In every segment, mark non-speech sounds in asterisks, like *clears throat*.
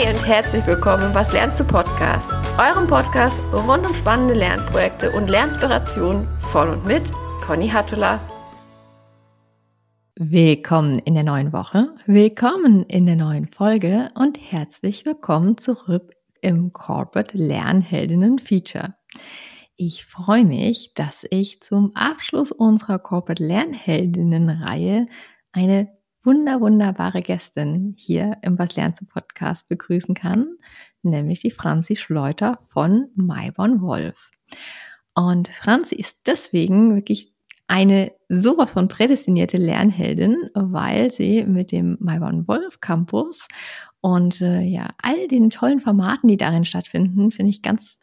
Hi und herzlich willkommen im Was lernst du Podcast, eurem Podcast rund um spannende Lernprojekte und Lernspirationen von und mit Conny Hattula. Willkommen in der neuen Woche, willkommen in der neuen Folge und herzlich willkommen zurück im Corporate Lernheldinnen Feature. Ich freue mich, dass ich zum Abschluss unserer Corporate Lernheldinnen Reihe eine wunder, wunderbare Gästin hier im Was lernst du Podcast begrüßen kann, nämlich die Franzi Schleuter von Maiborn Wolf. Und Franzi ist deswegen wirklich eine sowas von prädestinierte Lernheldin, weil sie mit dem Maiborn Wolf Campus und äh, ja, all den tollen Formaten, die darin stattfinden, finde ich ganz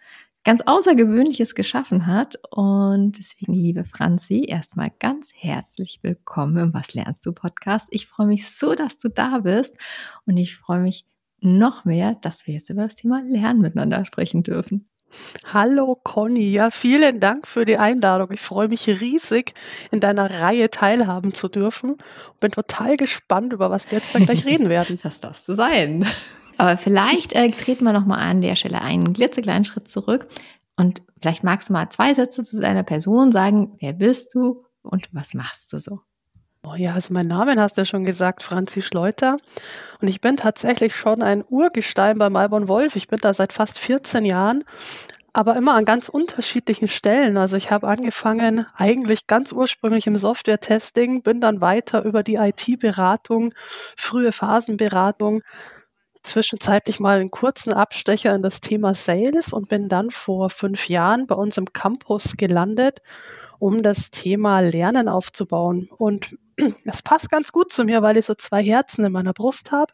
ganz Außergewöhnliches geschaffen hat. Und deswegen, liebe Franzi, erstmal ganz herzlich willkommen im Was lernst du Podcast. Ich freue mich so, dass du da bist und ich freue mich noch mehr, dass wir jetzt über das Thema Lernen miteinander sprechen dürfen. Hallo Conny, ja, vielen Dank für die Einladung. Ich freue mich riesig, in deiner Reihe teilhaben zu dürfen und bin total gespannt, über was wir jetzt dann gleich *laughs* reden werden. Das darfst du sein. Aber vielleicht äh, treten wir nochmal an der Stelle einen klitzekleinen Schritt zurück und vielleicht magst du mal zwei Sätze zu deiner Person sagen. Wer bist du und was machst du so? Oh ja, also mein Name hast du ja schon gesagt, Franzi Schleuter. Und ich bin tatsächlich schon ein Urgestein bei Malborn Wolf. Ich bin da seit fast 14 Jahren, aber immer an ganz unterschiedlichen Stellen. Also ich habe angefangen eigentlich ganz ursprünglich im Software-Testing, bin dann weiter über die IT-Beratung, frühe Phasenberatung, zwischenzeitlich mal einen kurzen Abstecher in das Thema Sales und bin dann vor fünf Jahren bei uns im Campus gelandet, um das Thema Lernen aufzubauen. Und *clears throat* das passt ganz gut zu mir, weil ich so zwei Herzen in meiner Brust habe.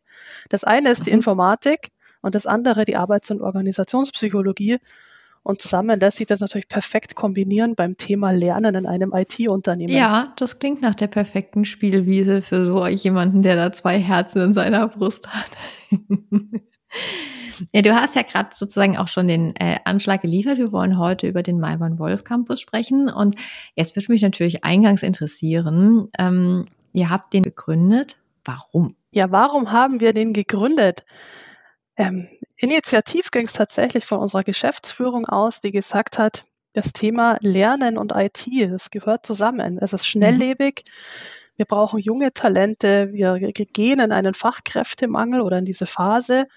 Das eine ist die mhm. Informatik und das andere die Arbeits- und Organisationspsychologie. Und zusammen lässt sich das natürlich perfekt kombinieren beim Thema Lernen in einem IT-Unternehmen. Ja, das klingt nach der perfekten Spielwiese für so jemanden, der da zwei Herzen in seiner Brust hat. *laughs* ja, du hast ja gerade sozusagen auch schon den äh, Anschlag geliefert. Wir wollen heute über den Maiborn Wolf Campus sprechen. Und jetzt würde mich natürlich eingangs interessieren, ähm, ihr habt den gegründet. Warum? Ja, warum haben wir den gegründet? Ähm, initiativ ging es tatsächlich von unserer Geschäftsführung aus, die gesagt hat, das Thema Lernen und IT, das gehört zusammen. Es ist mhm. schnelllebig. Wir brauchen junge Talente. Wir gehen in einen Fachkräftemangel oder in diese Phase.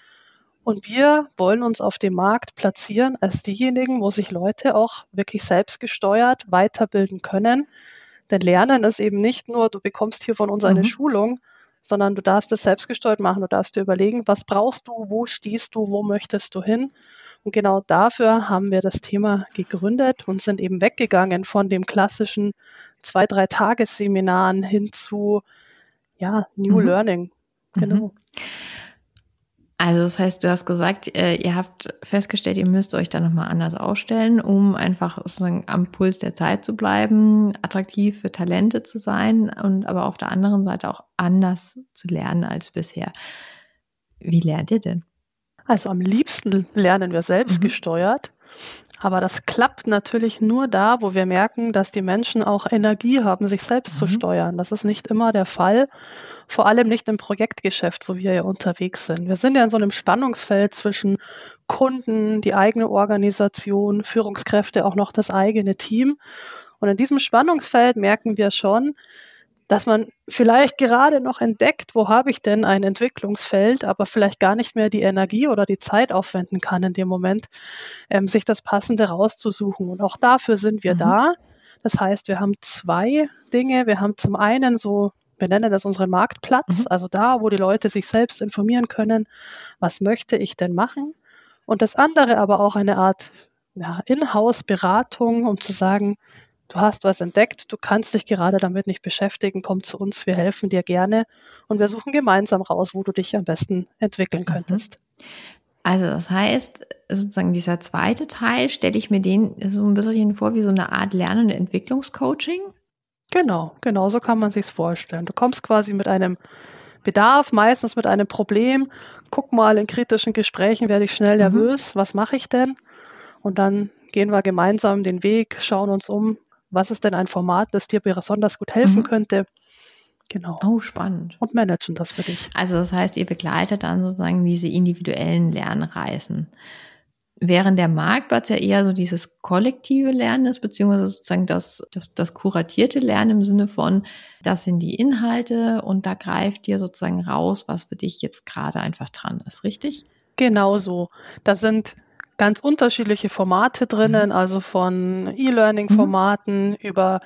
Und wir wollen uns auf dem Markt platzieren als diejenigen, wo sich Leute auch wirklich selbstgesteuert weiterbilden können. Denn Lernen ist eben nicht nur, du bekommst hier von uns eine mhm. Schulung, sondern du darfst es selbstgesteuert machen. Du darfst dir überlegen, was brauchst du, wo stehst du, wo möchtest du hin. Und genau dafür haben wir das Thema gegründet und sind eben weggegangen von dem klassischen zwei, drei Tagesseminaren hin zu ja, New mhm. Learning. Genau. Mhm. Also das heißt, du hast gesagt, äh, ihr habt festgestellt, ihr müsst euch da nochmal anders ausstellen, um einfach sozusagen am Puls der Zeit zu bleiben, attraktiv für Talente zu sein und aber auf der anderen Seite auch anders zu lernen als bisher. Wie lernt ihr denn? Also am liebsten lernen wir selbst mhm. gesteuert. Aber das klappt natürlich nur da, wo wir merken, dass die Menschen auch Energie haben, sich selbst mhm. zu steuern. Das ist nicht immer der Fall, vor allem nicht im Projektgeschäft, wo wir ja unterwegs sind. Wir sind ja in so einem Spannungsfeld zwischen Kunden, die eigene Organisation, Führungskräfte, auch noch das eigene Team. Und in diesem Spannungsfeld merken wir schon, dass man vielleicht gerade noch entdeckt, wo habe ich denn ein Entwicklungsfeld, aber vielleicht gar nicht mehr die Energie oder die Zeit aufwenden kann in dem Moment, ähm, sich das Passende rauszusuchen. Und auch dafür sind wir mhm. da. Das heißt, wir haben zwei Dinge. Wir haben zum einen so, wir nennen das unseren Marktplatz, mhm. also da, wo die Leute sich selbst informieren können, was möchte ich denn machen. Und das andere aber auch eine Art ja, Inhouse-Beratung, um zu sagen, du hast was entdeckt, du kannst dich gerade damit nicht beschäftigen, komm zu uns, wir helfen dir gerne und wir suchen gemeinsam raus, wo du dich am besten entwickeln mhm. könntest. Also das heißt, sozusagen dieser zweite Teil, stelle ich mir den so ein bisschen vor wie so eine Art Lern- und Entwicklungscoaching? Genau, genau so kann man sich vorstellen. Du kommst quasi mit einem Bedarf, meistens mit einem Problem. Guck mal, in kritischen Gesprächen werde ich schnell mhm. nervös. Mhm. Was mache ich denn? Und dann gehen wir gemeinsam den Weg, schauen uns um, was ist denn ein Format, das dir besonders gut helfen mhm. könnte? Genau. Oh, spannend. Und managen das für dich. Also das heißt, ihr begleitet dann sozusagen diese individuellen Lernreisen. Während der Marktplatz ja eher so dieses kollektive Lernen ist, beziehungsweise sozusagen das, das, das kuratierte Lernen im Sinne von, das sind die Inhalte und da greift dir sozusagen raus, was für dich jetzt gerade einfach dran ist, richtig? Genau so. Da sind ganz unterschiedliche Formate drinnen, mhm. also von E-Learning-Formaten mhm. über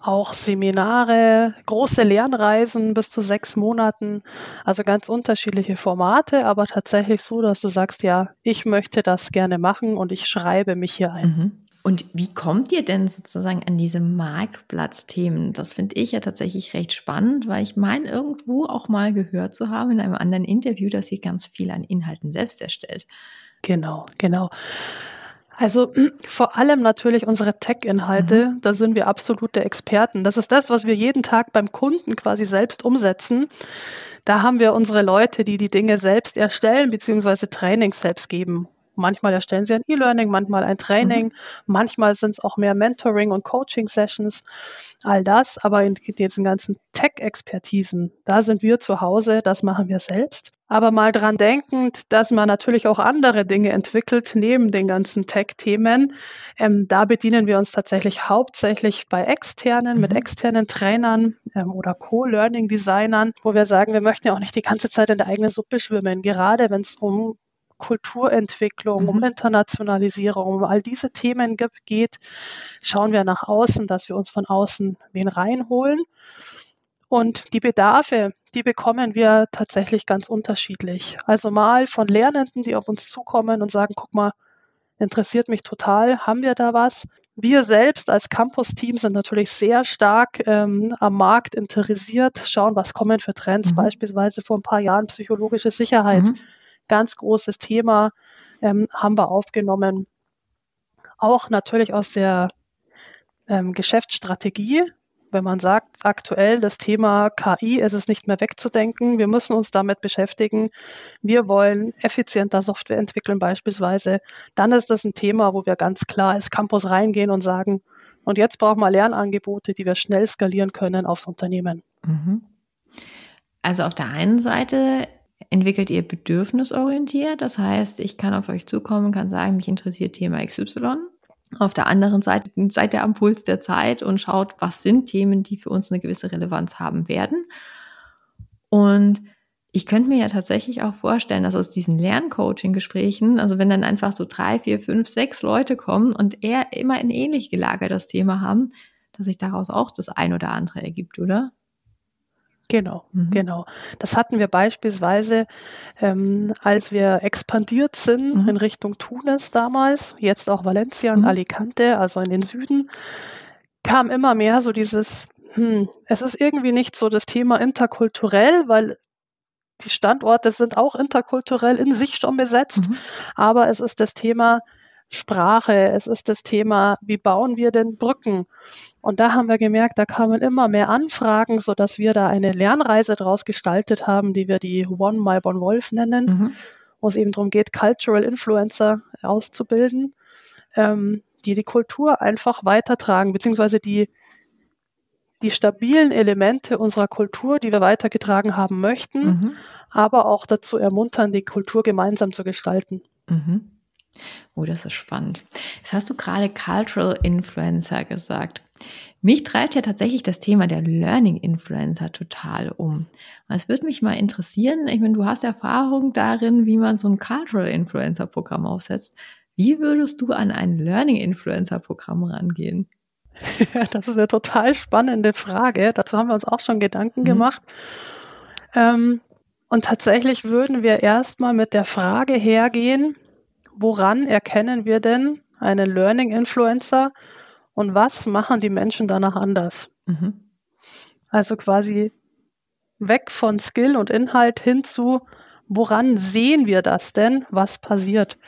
auch Seminare, große Lernreisen bis zu sechs Monaten, also ganz unterschiedliche Formate, aber tatsächlich so, dass du sagst, ja, ich möchte das gerne machen und ich schreibe mich hier ein. Mhm. Und wie kommt ihr denn sozusagen an diese Marktplatzthemen? Das finde ich ja tatsächlich recht spannend, weil ich meine, irgendwo auch mal gehört zu haben in einem anderen Interview, dass ihr ganz viel an Inhalten selbst erstellt. Genau, genau. Also vor allem natürlich unsere Tech-Inhalte, mhm. da sind wir absolute Experten. Das ist das, was wir jeden Tag beim Kunden quasi selbst umsetzen. Da haben wir unsere Leute, die die Dinge selbst erstellen beziehungsweise Trainings selbst geben. Manchmal erstellen sie ein E-Learning, manchmal ein Training, mhm. manchmal sind es auch mehr Mentoring und Coaching-Sessions, all das. Aber in diesen ganzen Tech-Expertisen, da sind wir zu Hause, das machen wir selbst. Aber mal dran denkend, dass man natürlich auch andere Dinge entwickelt neben den ganzen Tech-Themen. Ähm, da bedienen wir uns tatsächlich hauptsächlich bei externen, mhm. mit externen Trainern ähm, oder Co-Learning-Designern, wo wir sagen, wir möchten ja auch nicht die ganze Zeit in der eigenen Suppe schwimmen, gerade wenn es um Kulturentwicklung, mhm. um Internationalisierung, um all diese Themen geht, schauen wir nach außen, dass wir uns von außen wen reinholen. Und die Bedarfe, die bekommen wir tatsächlich ganz unterschiedlich. Also mal von Lernenden, die auf uns zukommen und sagen, guck mal, interessiert mich total, haben wir da was? Wir selbst als Campus-Team sind natürlich sehr stark ähm, am Markt interessiert, schauen, was kommen für Trends, mhm. beispielsweise vor ein paar Jahren psychologische Sicherheit. Mhm ganz großes Thema, ähm, haben wir aufgenommen. Auch natürlich aus der ähm, Geschäftsstrategie. Wenn man sagt, aktuell das Thema KI ist es nicht mehr wegzudenken, wir müssen uns damit beschäftigen. Wir wollen effizienter Software entwickeln beispielsweise. Dann ist das ein Thema, wo wir ganz klar als Campus reingehen und sagen, und jetzt brauchen wir Lernangebote, die wir schnell skalieren können aufs Unternehmen. Mhm. Also auf der einen Seite entwickelt ihr bedürfnisorientiert. Das heißt, ich kann auf euch zukommen, kann sagen, mich interessiert Thema XY. Auf der anderen Seite seid ihr am Puls der Zeit und schaut, was sind Themen, die für uns eine gewisse Relevanz haben werden. Und ich könnte mir ja tatsächlich auch vorstellen, dass aus diesen Lerncoaching-Gesprächen, also wenn dann einfach so drei, vier, fünf, sechs Leute kommen und eher immer ein ähnlich gelagertes Thema haben, dass sich daraus auch das ein oder andere ergibt, oder? Genau, mhm. genau. Das hatten wir beispielsweise, ähm, als wir expandiert sind mhm. in Richtung Tunis damals, jetzt auch Valencia und mhm. Alicante, also in den Süden, kam immer mehr so dieses, hm, es ist irgendwie nicht so das Thema interkulturell, weil die Standorte sind auch interkulturell in sich schon besetzt, mhm. aber es ist das Thema, Sprache, es ist das Thema, wie bauen wir denn Brücken? Und da haben wir gemerkt, da kamen immer mehr Anfragen, so dass wir da eine Lernreise daraus gestaltet haben, die wir die One My Bon Wolf nennen, mhm. wo es eben darum geht, Cultural Influencer auszubilden, ähm, die die Kultur einfach weitertragen, beziehungsweise die die stabilen Elemente unserer Kultur, die wir weitergetragen haben möchten, mhm. aber auch dazu ermuntern, die Kultur gemeinsam zu gestalten. Mhm. Oh, das ist spannend. Jetzt hast du gerade Cultural Influencer gesagt. Mich treibt ja tatsächlich das Thema der Learning Influencer total um. Es würde mich mal interessieren, ich meine, du hast Erfahrung darin, wie man so ein Cultural Influencer Programm aufsetzt. Wie würdest du an ein Learning Influencer Programm rangehen? *laughs* das ist eine total spannende Frage. Dazu haben wir uns auch schon Gedanken mhm. gemacht. Ähm, und tatsächlich würden wir erstmal mit der Frage hergehen, woran erkennen wir denn einen Learning Influencer und was machen die Menschen danach anders? Mhm. Also quasi weg von Skill und Inhalt hin zu, woran sehen wir das denn, was passiert?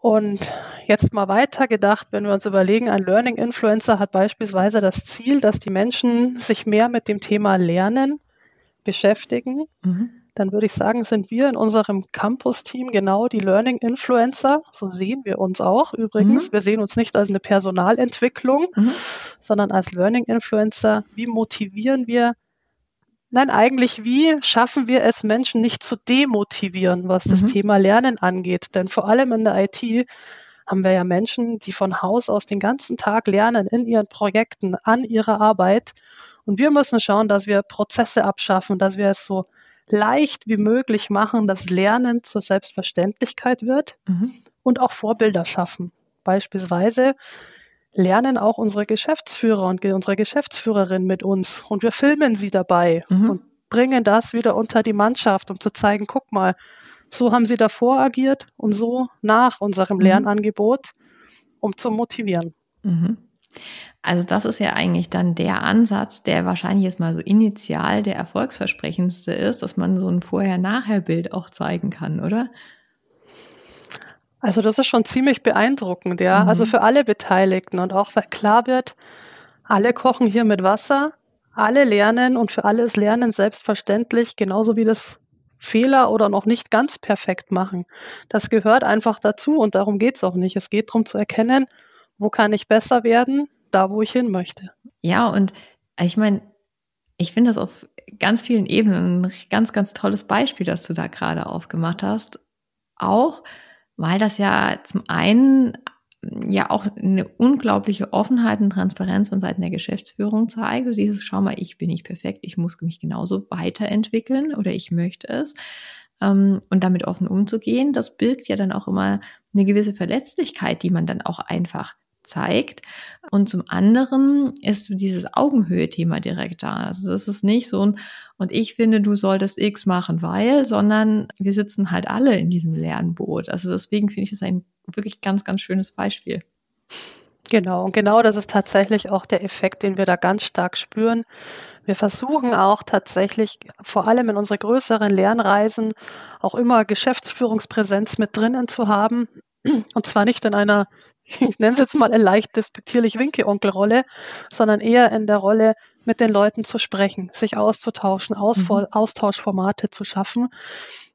Und jetzt mal weiter gedacht, wenn wir uns überlegen, ein Learning Influencer hat beispielsweise das Ziel, dass die Menschen sich mehr mit dem Thema Lernen beschäftigen. Mhm dann würde ich sagen, sind wir in unserem Campus-Team genau die Learning Influencer. So sehen wir uns auch übrigens. Mhm. Wir sehen uns nicht als eine Personalentwicklung, mhm. sondern als Learning Influencer. Wie motivieren wir Nein, eigentlich, wie schaffen wir es, Menschen nicht zu demotivieren, was das Mhm. Thema Lernen angeht? Denn vor allem in der IT haben wir ja Menschen, die von Haus aus den ganzen Tag lernen in ihren Projekten, an ihrer Arbeit. Und wir müssen schauen, dass wir Prozesse abschaffen, dass wir es so leicht wie möglich machen, dass Lernen zur Selbstverständlichkeit wird Mhm. und auch Vorbilder schaffen. Beispielsweise lernen auch unsere Geschäftsführer und unsere Geschäftsführerin mit uns und wir filmen sie dabei Mhm. und bringen das wieder unter die Mannschaft, um zu zeigen, guck mal, so haben sie davor agiert und so nach unserem Mhm. Lernangebot, um zu motivieren. Mhm. Also das ist ja eigentlich dann der Ansatz, der wahrscheinlich jetzt mal so initial der erfolgsversprechendste ist, dass man so ein Vorher-Nachher-Bild auch zeigen kann, oder? Also das ist schon ziemlich beeindruckend, ja. Mhm. Also für alle Beteiligten und auch weil klar wird, alle kochen hier mit Wasser, alle lernen und für alle ist Lernen selbstverständlich, genauso wie das Fehler oder noch nicht ganz perfekt machen. Das gehört einfach dazu und darum geht es auch nicht. Es geht darum zu erkennen, wo kann ich besser werden, da wo ich hin möchte. Ja, und ich meine, ich finde das auf ganz vielen Ebenen ein ganz, ganz tolles Beispiel, das du da gerade aufgemacht hast. Auch, weil das ja zum einen ja auch eine unglaubliche Offenheit und Transparenz von Seiten der Geschäftsführung zeigt. Dieses, schau mal, ich bin nicht perfekt, ich muss mich genauso weiterentwickeln oder ich möchte es. Ähm, und damit offen umzugehen, das birgt ja dann auch immer eine gewisse Verletzlichkeit, die man dann auch einfach zeigt. Und zum anderen ist dieses Augenhöhe-Thema direkt da. Also das ist nicht so ein, und ich finde, du solltest X machen, weil, sondern wir sitzen halt alle in diesem Lernboot. Also deswegen finde ich das ein wirklich ganz, ganz schönes Beispiel. Genau, und genau das ist tatsächlich auch der Effekt, den wir da ganz stark spüren. Wir versuchen auch tatsächlich, vor allem in unsere größeren Lernreisen, auch immer Geschäftsführungspräsenz mit drinnen zu haben. Und zwar nicht in einer, ich nenne es jetzt mal eine leicht despektierlich Winke-Onkel-Rolle, sondern eher in der Rolle, mit den Leuten zu sprechen, sich auszutauschen, Ausfor- Austauschformate zu schaffen,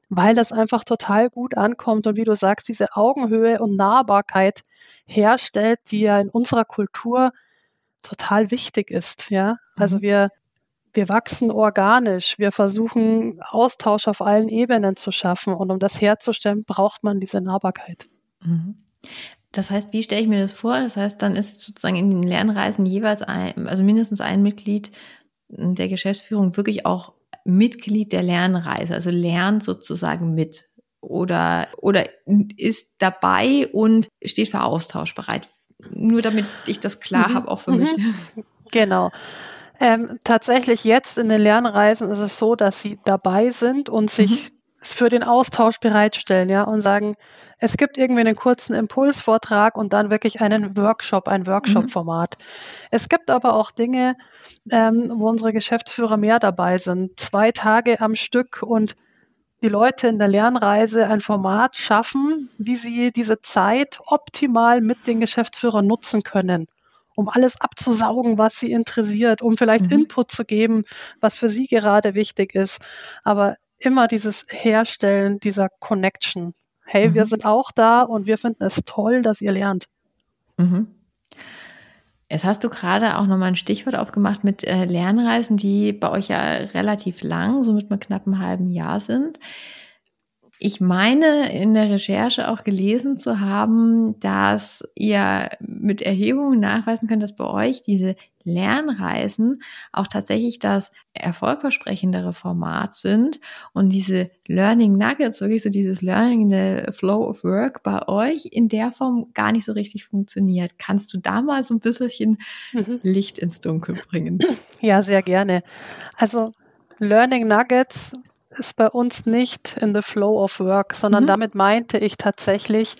weil das einfach total gut ankommt und wie du sagst, diese Augenhöhe und Nahbarkeit herstellt, die ja in unserer Kultur total wichtig ist. Ja, also Mhm. wir wir wachsen organisch. Wir versuchen Austausch auf allen Ebenen zu schaffen und um das herzustellen, braucht man diese Nahbarkeit. Mhm. Das heißt, wie stelle ich mir das vor? Das heißt, dann ist sozusagen in den Lernreisen jeweils ein, also mindestens ein Mitglied der Geschäftsführung wirklich auch Mitglied der Lernreise, also lernt sozusagen mit oder, oder ist dabei und steht für Austausch bereit. Nur damit ich das klar Mhm. habe, auch für mich. Genau. Ähm, tatsächlich jetzt in den Lernreisen ist es so, dass sie dabei sind und sich für den Austausch bereitstellen, ja, und sagen, es gibt irgendwie einen kurzen Impulsvortrag und dann wirklich einen Workshop, ein Workshop-Format. Es gibt aber auch Dinge, ähm, wo unsere Geschäftsführer mehr dabei sind, zwei Tage am Stück und die Leute in der Lernreise ein Format schaffen, wie sie diese Zeit optimal mit den Geschäftsführern nutzen können, um alles abzusaugen, was sie interessiert, um vielleicht Mhm. Input zu geben, was für sie gerade wichtig ist. Aber immer dieses Herstellen dieser Connection. Hey, wir Mhm. sind auch da und wir finden es toll, dass ihr lernt. Mhm. Jetzt hast du gerade auch nochmal ein Stichwort aufgemacht mit äh, Lernreisen, die bei euch ja relativ lang, so mit einem knappen halben Jahr sind. Ich meine, in der Recherche auch gelesen zu haben, dass ihr mit Erhebungen nachweisen könnt, dass bei euch diese Lernreisen auch tatsächlich das erfolgversprechendere Format sind und diese Learning Nuggets, wirklich so dieses Learning in the Flow of Work bei euch in der Form gar nicht so richtig funktioniert. Kannst du da mal so ein bisschen Mhm. Licht ins Dunkel bringen? Ja, sehr gerne. Also Learning Nuggets ist bei uns nicht in the flow of work, sondern Mhm. damit meinte ich tatsächlich,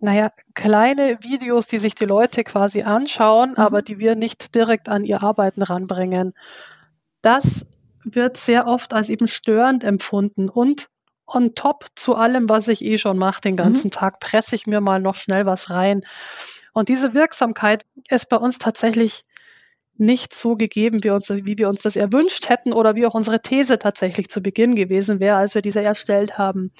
naja, kleine Videos, die sich die Leute quasi anschauen, Mhm. aber die wir nicht direkt an ihr Arbeiten ranbringen. Das wird sehr oft als eben störend empfunden und on top zu allem, was ich eh schon mache den ganzen Tag, presse ich mir mal noch schnell was rein. Und diese Wirksamkeit ist bei uns tatsächlich nicht so gegeben, wie, uns, wie wir uns das erwünscht hätten oder wie auch unsere These tatsächlich zu Beginn gewesen wäre, als wir diese erstellt haben.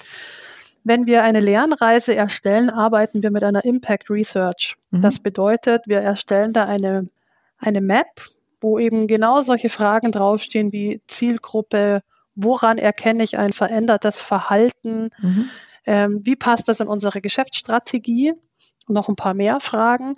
Wenn wir eine Lernreise erstellen, arbeiten wir mit einer Impact Research. Mhm. Das bedeutet, wir erstellen da eine, eine Map, wo eben genau solche Fragen draufstehen wie Zielgruppe, woran erkenne ich ein verändertes Verhalten, mhm. ähm, wie passt das in unsere Geschäftsstrategie und noch ein paar mehr Fragen.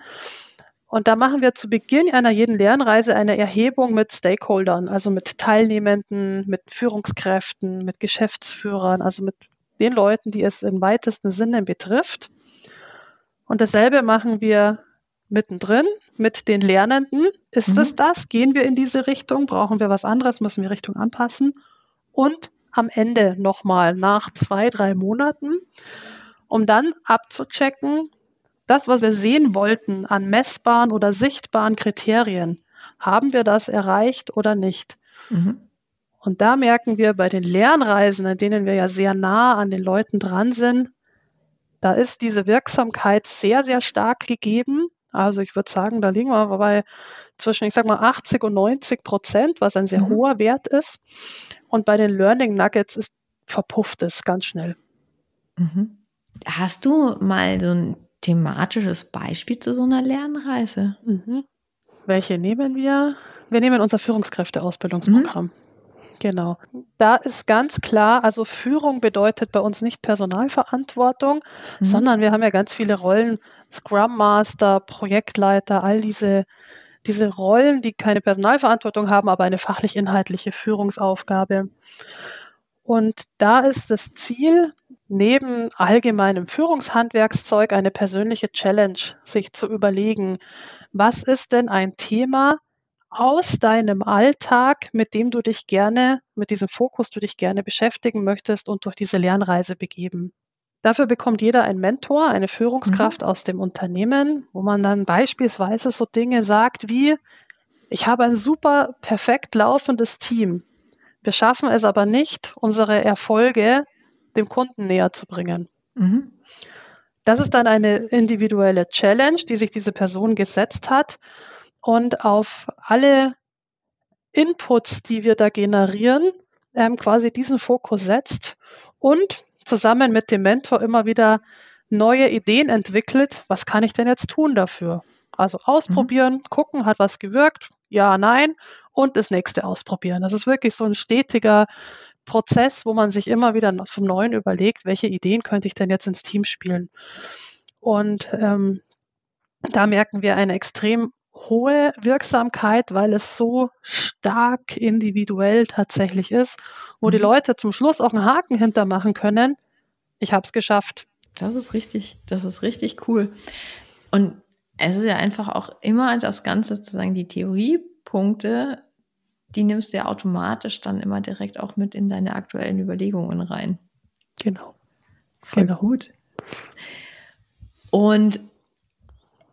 Und da machen wir zu Beginn einer jeden Lernreise eine Erhebung mit Stakeholdern, also mit Teilnehmenden, mit Führungskräften, mit Geschäftsführern, also mit den Leuten, die es im weitesten Sinne betrifft. Und dasselbe machen wir mittendrin mit den Lernenden. Ist mhm. es das? Gehen wir in diese Richtung? Brauchen wir was anderes? Müssen wir Richtung anpassen? Und am Ende nochmal nach zwei, drei Monaten, um dann abzuchecken, das, was wir sehen wollten an messbaren oder sichtbaren Kriterien, haben wir das erreicht oder nicht? Mhm. Und da merken wir bei den Lernreisen, in denen wir ja sehr nah an den Leuten dran sind, da ist diese Wirksamkeit sehr, sehr stark gegeben. Also ich würde sagen, da liegen wir bei zwischen, ich sag mal, 80 und 90 Prozent, was ein sehr mhm. hoher Wert ist. Und bei den Learning Nuggets ist verpufft es ganz schnell. Mhm. Hast du mal so ein thematisches Beispiel zu so einer Lernreise? Mhm. Welche nehmen wir? Wir nehmen unser Führungskräfteausbildungsprogramm. Mhm. Genau. Da ist ganz klar, also Führung bedeutet bei uns nicht Personalverantwortung, mhm. sondern wir haben ja ganz viele Rollen, Scrum Master, Projektleiter, all diese, diese Rollen, die keine Personalverantwortung haben, aber eine fachlich-inhaltliche Führungsaufgabe. Und da ist das Ziel, neben allgemeinem Führungshandwerkszeug eine persönliche Challenge sich zu überlegen, was ist denn ein Thema, aus deinem Alltag, mit dem du dich gerne, mit diesem Fokus du dich gerne beschäftigen möchtest und durch diese Lernreise begeben. Dafür bekommt jeder einen Mentor, eine Führungskraft mhm. aus dem Unternehmen, wo man dann beispielsweise so Dinge sagt wie, ich habe ein super perfekt laufendes Team. Wir schaffen es aber nicht, unsere Erfolge dem Kunden näher zu bringen. Mhm. Das ist dann eine individuelle Challenge, die sich diese Person gesetzt hat und auf alle Inputs, die wir da generieren, ähm, quasi diesen Fokus setzt und zusammen mit dem Mentor immer wieder neue Ideen entwickelt. Was kann ich denn jetzt tun dafür? Also ausprobieren, mhm. gucken, hat was gewirkt, ja, nein und das nächste ausprobieren. Das ist wirklich so ein stetiger Prozess, wo man sich immer wieder vom Neuen überlegt, welche Ideen könnte ich denn jetzt ins Team spielen. Und ähm, da merken wir eine extrem hohe Wirksamkeit, weil es so stark individuell tatsächlich ist, wo mhm. die Leute zum Schluss auch einen Haken hintermachen können. Ich habe es geschafft. Das ist richtig, das ist richtig cool. Und es ist ja einfach auch immer das Ganze sozusagen die Theoriepunkte, die nimmst du ja automatisch dann immer direkt auch mit in deine aktuellen Überlegungen rein. Genau. Voll genau. gut. Und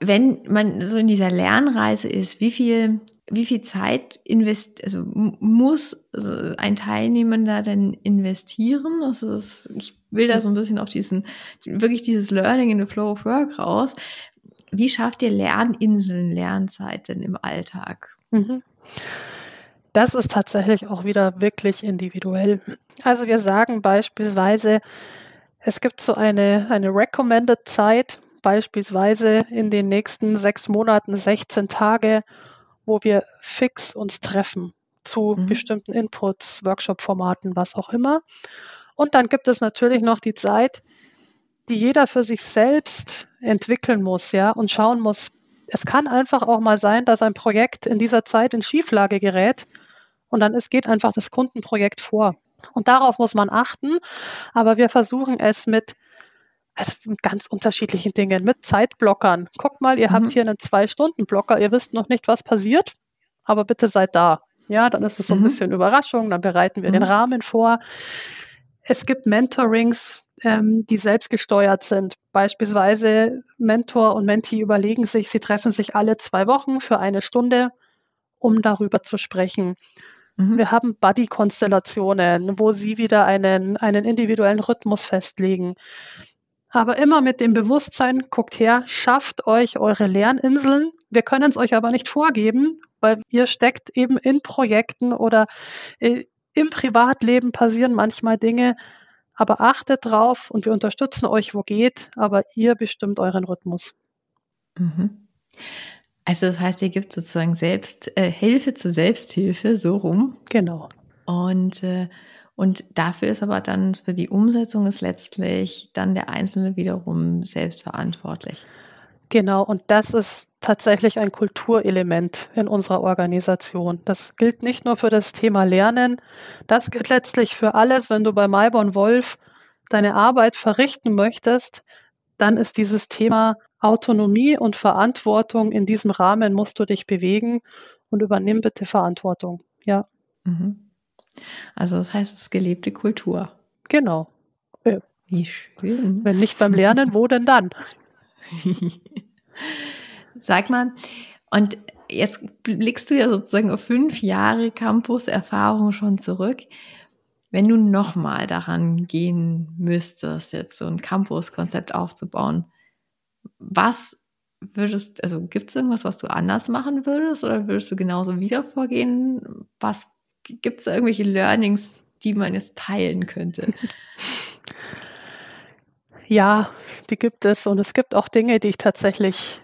wenn man so in dieser Lernreise ist, wie viel, wie viel Zeit invest, also muss also ein Teilnehmender denn investieren? Also das, ich will da so ein bisschen auf diesen, wirklich dieses Learning in the Flow of Work raus. Wie schafft ihr Lerninseln, Lernzeit denn im Alltag? Mhm. Das ist tatsächlich auch wieder wirklich individuell. Also wir sagen beispielsweise, es gibt so eine, eine Recommended Zeit, beispielsweise in den nächsten sechs Monaten 16 Tage, wo wir fix uns treffen zu mhm. bestimmten Inputs, Workshop-Formaten, was auch immer. Und dann gibt es natürlich noch die Zeit, die jeder für sich selbst entwickeln muss, ja, und schauen muss. Es kann einfach auch mal sein, dass ein Projekt in dieser Zeit in Schieflage gerät und dann ist, geht einfach das Kundenprojekt vor. Und darauf muss man achten. Aber wir versuchen es mit also ganz unterschiedlichen Dingen, mit Zeitblockern. Guckt mal, ihr mhm. habt hier einen Zwei-Stunden-Blocker, ihr wisst noch nicht, was passiert, aber bitte seid da. Ja, dann ist es so ein mhm. bisschen Überraschung, dann bereiten wir mhm. den Rahmen vor. Es gibt Mentorings, ähm, die selbst gesteuert sind. Beispielsweise Mentor und Mentee überlegen sich, sie treffen sich alle zwei Wochen für eine Stunde, um darüber zu sprechen. Mhm. Wir haben Buddy-Konstellationen, wo sie wieder einen, einen individuellen Rhythmus festlegen. Aber immer mit dem Bewusstsein, guckt her, schafft euch eure Lerninseln. Wir können es euch aber nicht vorgeben, weil ihr steckt eben in Projekten oder äh, im Privatleben passieren manchmal Dinge. Aber achtet drauf und wir unterstützen euch, wo geht, aber ihr bestimmt euren Rhythmus. Mhm. Also das heißt, ihr gibt sozusagen selbst äh, Hilfe zur Selbsthilfe so rum. Genau. Und äh, und dafür ist aber dann für die Umsetzung ist letztlich dann der Einzelne wiederum selbst verantwortlich. Genau, und das ist tatsächlich ein Kulturelement in unserer Organisation. Das gilt nicht nur für das Thema Lernen, das gilt letztlich für alles. Wenn du bei Mayborn Wolf deine Arbeit verrichten möchtest, dann ist dieses Thema Autonomie und Verantwortung in diesem Rahmen musst du dich bewegen und übernimm bitte Verantwortung. Ja. Mhm. Also das heißt, es ist gelebte Kultur. Genau. Wie schön. Wenn nicht beim Lernen, wo denn dann? *laughs* Sag mal, und jetzt blickst du ja sozusagen auf fünf Jahre Campus-Erfahrung schon zurück. Wenn du nochmal daran gehen müsstest, jetzt so ein Campus-Konzept aufzubauen, was würdest, also gibt es irgendwas, was du anders machen würdest oder würdest du genauso wieder vorgehen? Was gibt es irgendwelche Learnings, die man jetzt teilen könnte? *laughs* Ja, die gibt es und es gibt auch Dinge, die ich tatsächlich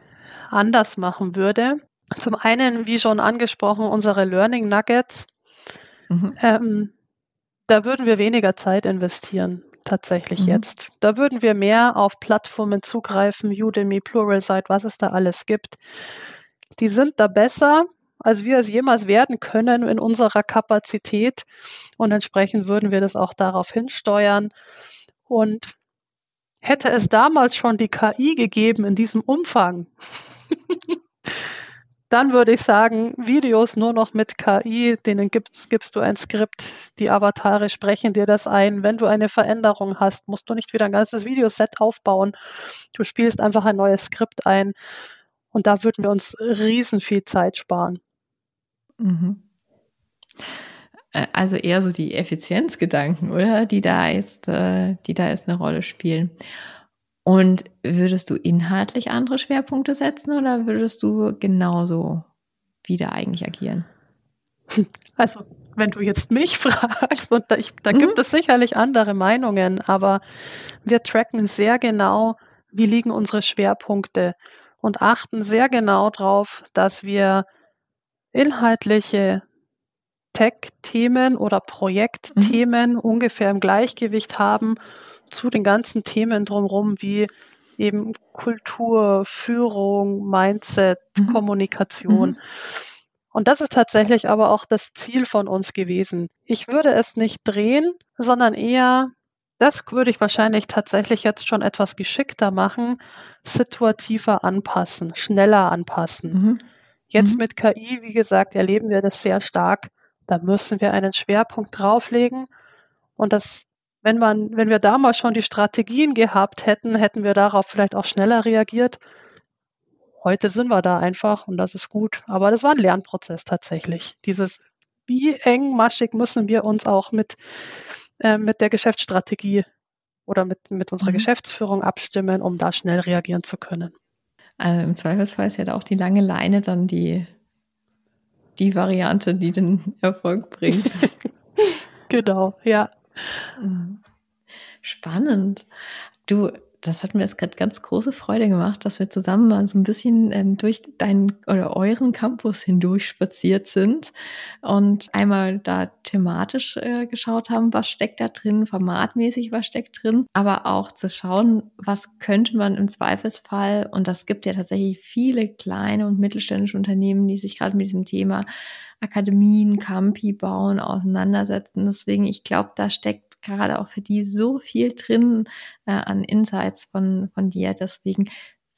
anders machen würde. Zum einen, wie schon angesprochen, unsere Learning Nuggets. Mhm. Ähm, da würden wir weniger Zeit investieren, tatsächlich mhm. jetzt. Da würden wir mehr auf Plattformen zugreifen, Udemy, Pluralsight, was es da alles gibt. Die sind da besser, als wir es jemals werden können in unserer Kapazität. Und entsprechend würden wir das auch darauf hinsteuern. Und hätte es damals schon die KI gegeben in diesem Umfang, *laughs* dann würde ich sagen, Videos nur noch mit KI, denen gibst, gibst du ein Skript, die Avatare sprechen dir das ein. Wenn du eine Veränderung hast, musst du nicht wieder ein ganzes Videoset aufbauen. Du spielst einfach ein neues Skript ein und da würden wir uns riesen viel Zeit sparen. Mhm. Äh, also eher so die Effizienzgedanken, oder? Die da jetzt, äh, die da jetzt eine Rolle spielen. Und würdest du inhaltlich andere Schwerpunkte setzen oder würdest du genauso wieder eigentlich agieren? *laughs* Also, wenn du jetzt mich *laughs* fragst, und da, ich, da mhm. gibt es sicherlich andere Meinungen, aber wir tracken sehr genau, wie liegen unsere Schwerpunkte und achten sehr genau darauf, dass wir inhaltliche Tech-Themen oder Projektthemen mhm. ungefähr im Gleichgewicht haben zu den ganzen Themen drumherum, wie eben Kultur, Führung, Mindset, mhm. Kommunikation. Mhm. Und das ist tatsächlich aber auch das Ziel von uns gewesen. Ich würde es nicht drehen, sondern eher, das würde ich wahrscheinlich tatsächlich jetzt schon etwas geschickter machen, situativer anpassen, schneller anpassen. Mhm. Jetzt mhm. mit KI, wie gesagt, erleben wir das sehr stark. Da müssen wir einen Schwerpunkt drauflegen. Und das wenn man, wenn wir damals schon die Strategien gehabt hätten, hätten wir darauf vielleicht auch schneller reagiert. Heute sind wir da einfach und das ist gut. Aber das war ein Lernprozess tatsächlich. Dieses, wie engmaschig müssen wir uns auch mit, äh, mit der Geschäftsstrategie oder mit, mit unserer mhm. Geschäftsführung abstimmen, um da schnell reagieren zu können. Also im Zweifelsfall ist ja da auch die lange Leine dann die, die Variante, die den Erfolg bringt. *laughs* genau, ja. Mhm. Spannend. Du, das hat mir jetzt gerade ganz große Freude gemacht, dass wir zusammen mal so ein bisschen ähm, durch deinen oder euren Campus hindurch spaziert sind und einmal da thematisch äh, geschaut haben, was steckt da drin, formatmäßig, was steckt drin, aber auch zu schauen, was könnte man im Zweifelsfall, und das gibt ja tatsächlich viele kleine und mittelständische Unternehmen, die sich gerade mit diesem Thema Akademien, Campi bauen, auseinandersetzen. Deswegen, ich glaube, da steckt gerade auch für die so viel drin äh, an Insights von, von dir. Deswegen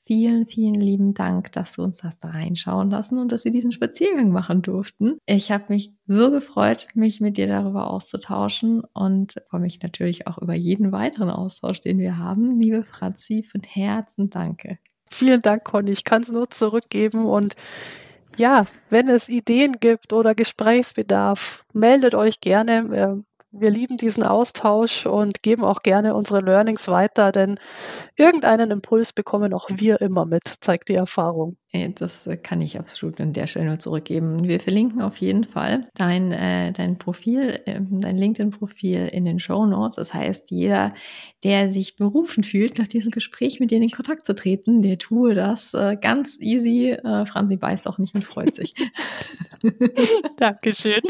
vielen, vielen lieben Dank, dass du uns das da reinschauen lassen und dass wir diesen Spaziergang machen durften. Ich habe mich so gefreut, mich mit dir darüber auszutauschen und freue mich natürlich auch über jeden weiteren Austausch, den wir haben. Liebe Franzi, von Herzen danke. Vielen Dank, Conny. Ich kann es nur zurückgeben und ja, wenn es Ideen gibt oder Gesprächsbedarf, meldet euch gerne. Wir lieben diesen Austausch und geben auch gerne unsere Learnings weiter, denn irgendeinen Impuls bekommen auch wir immer mit, zeigt die Erfahrung. Das äh, kann ich absolut an der Stelle nur zurückgeben. Wir verlinken auf jeden Fall dein, äh, dein Profil, äh, dein LinkedIn-Profil in den Show Notes. Das heißt, jeder, der sich berufen fühlt, nach diesem Gespräch mit dir in Kontakt zu treten, der tue das äh, ganz easy. Franzi beißt auch nicht und freut sich. *laughs* *laughs* Dankeschön.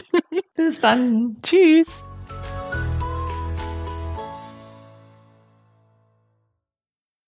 Bis dann. Tschüss.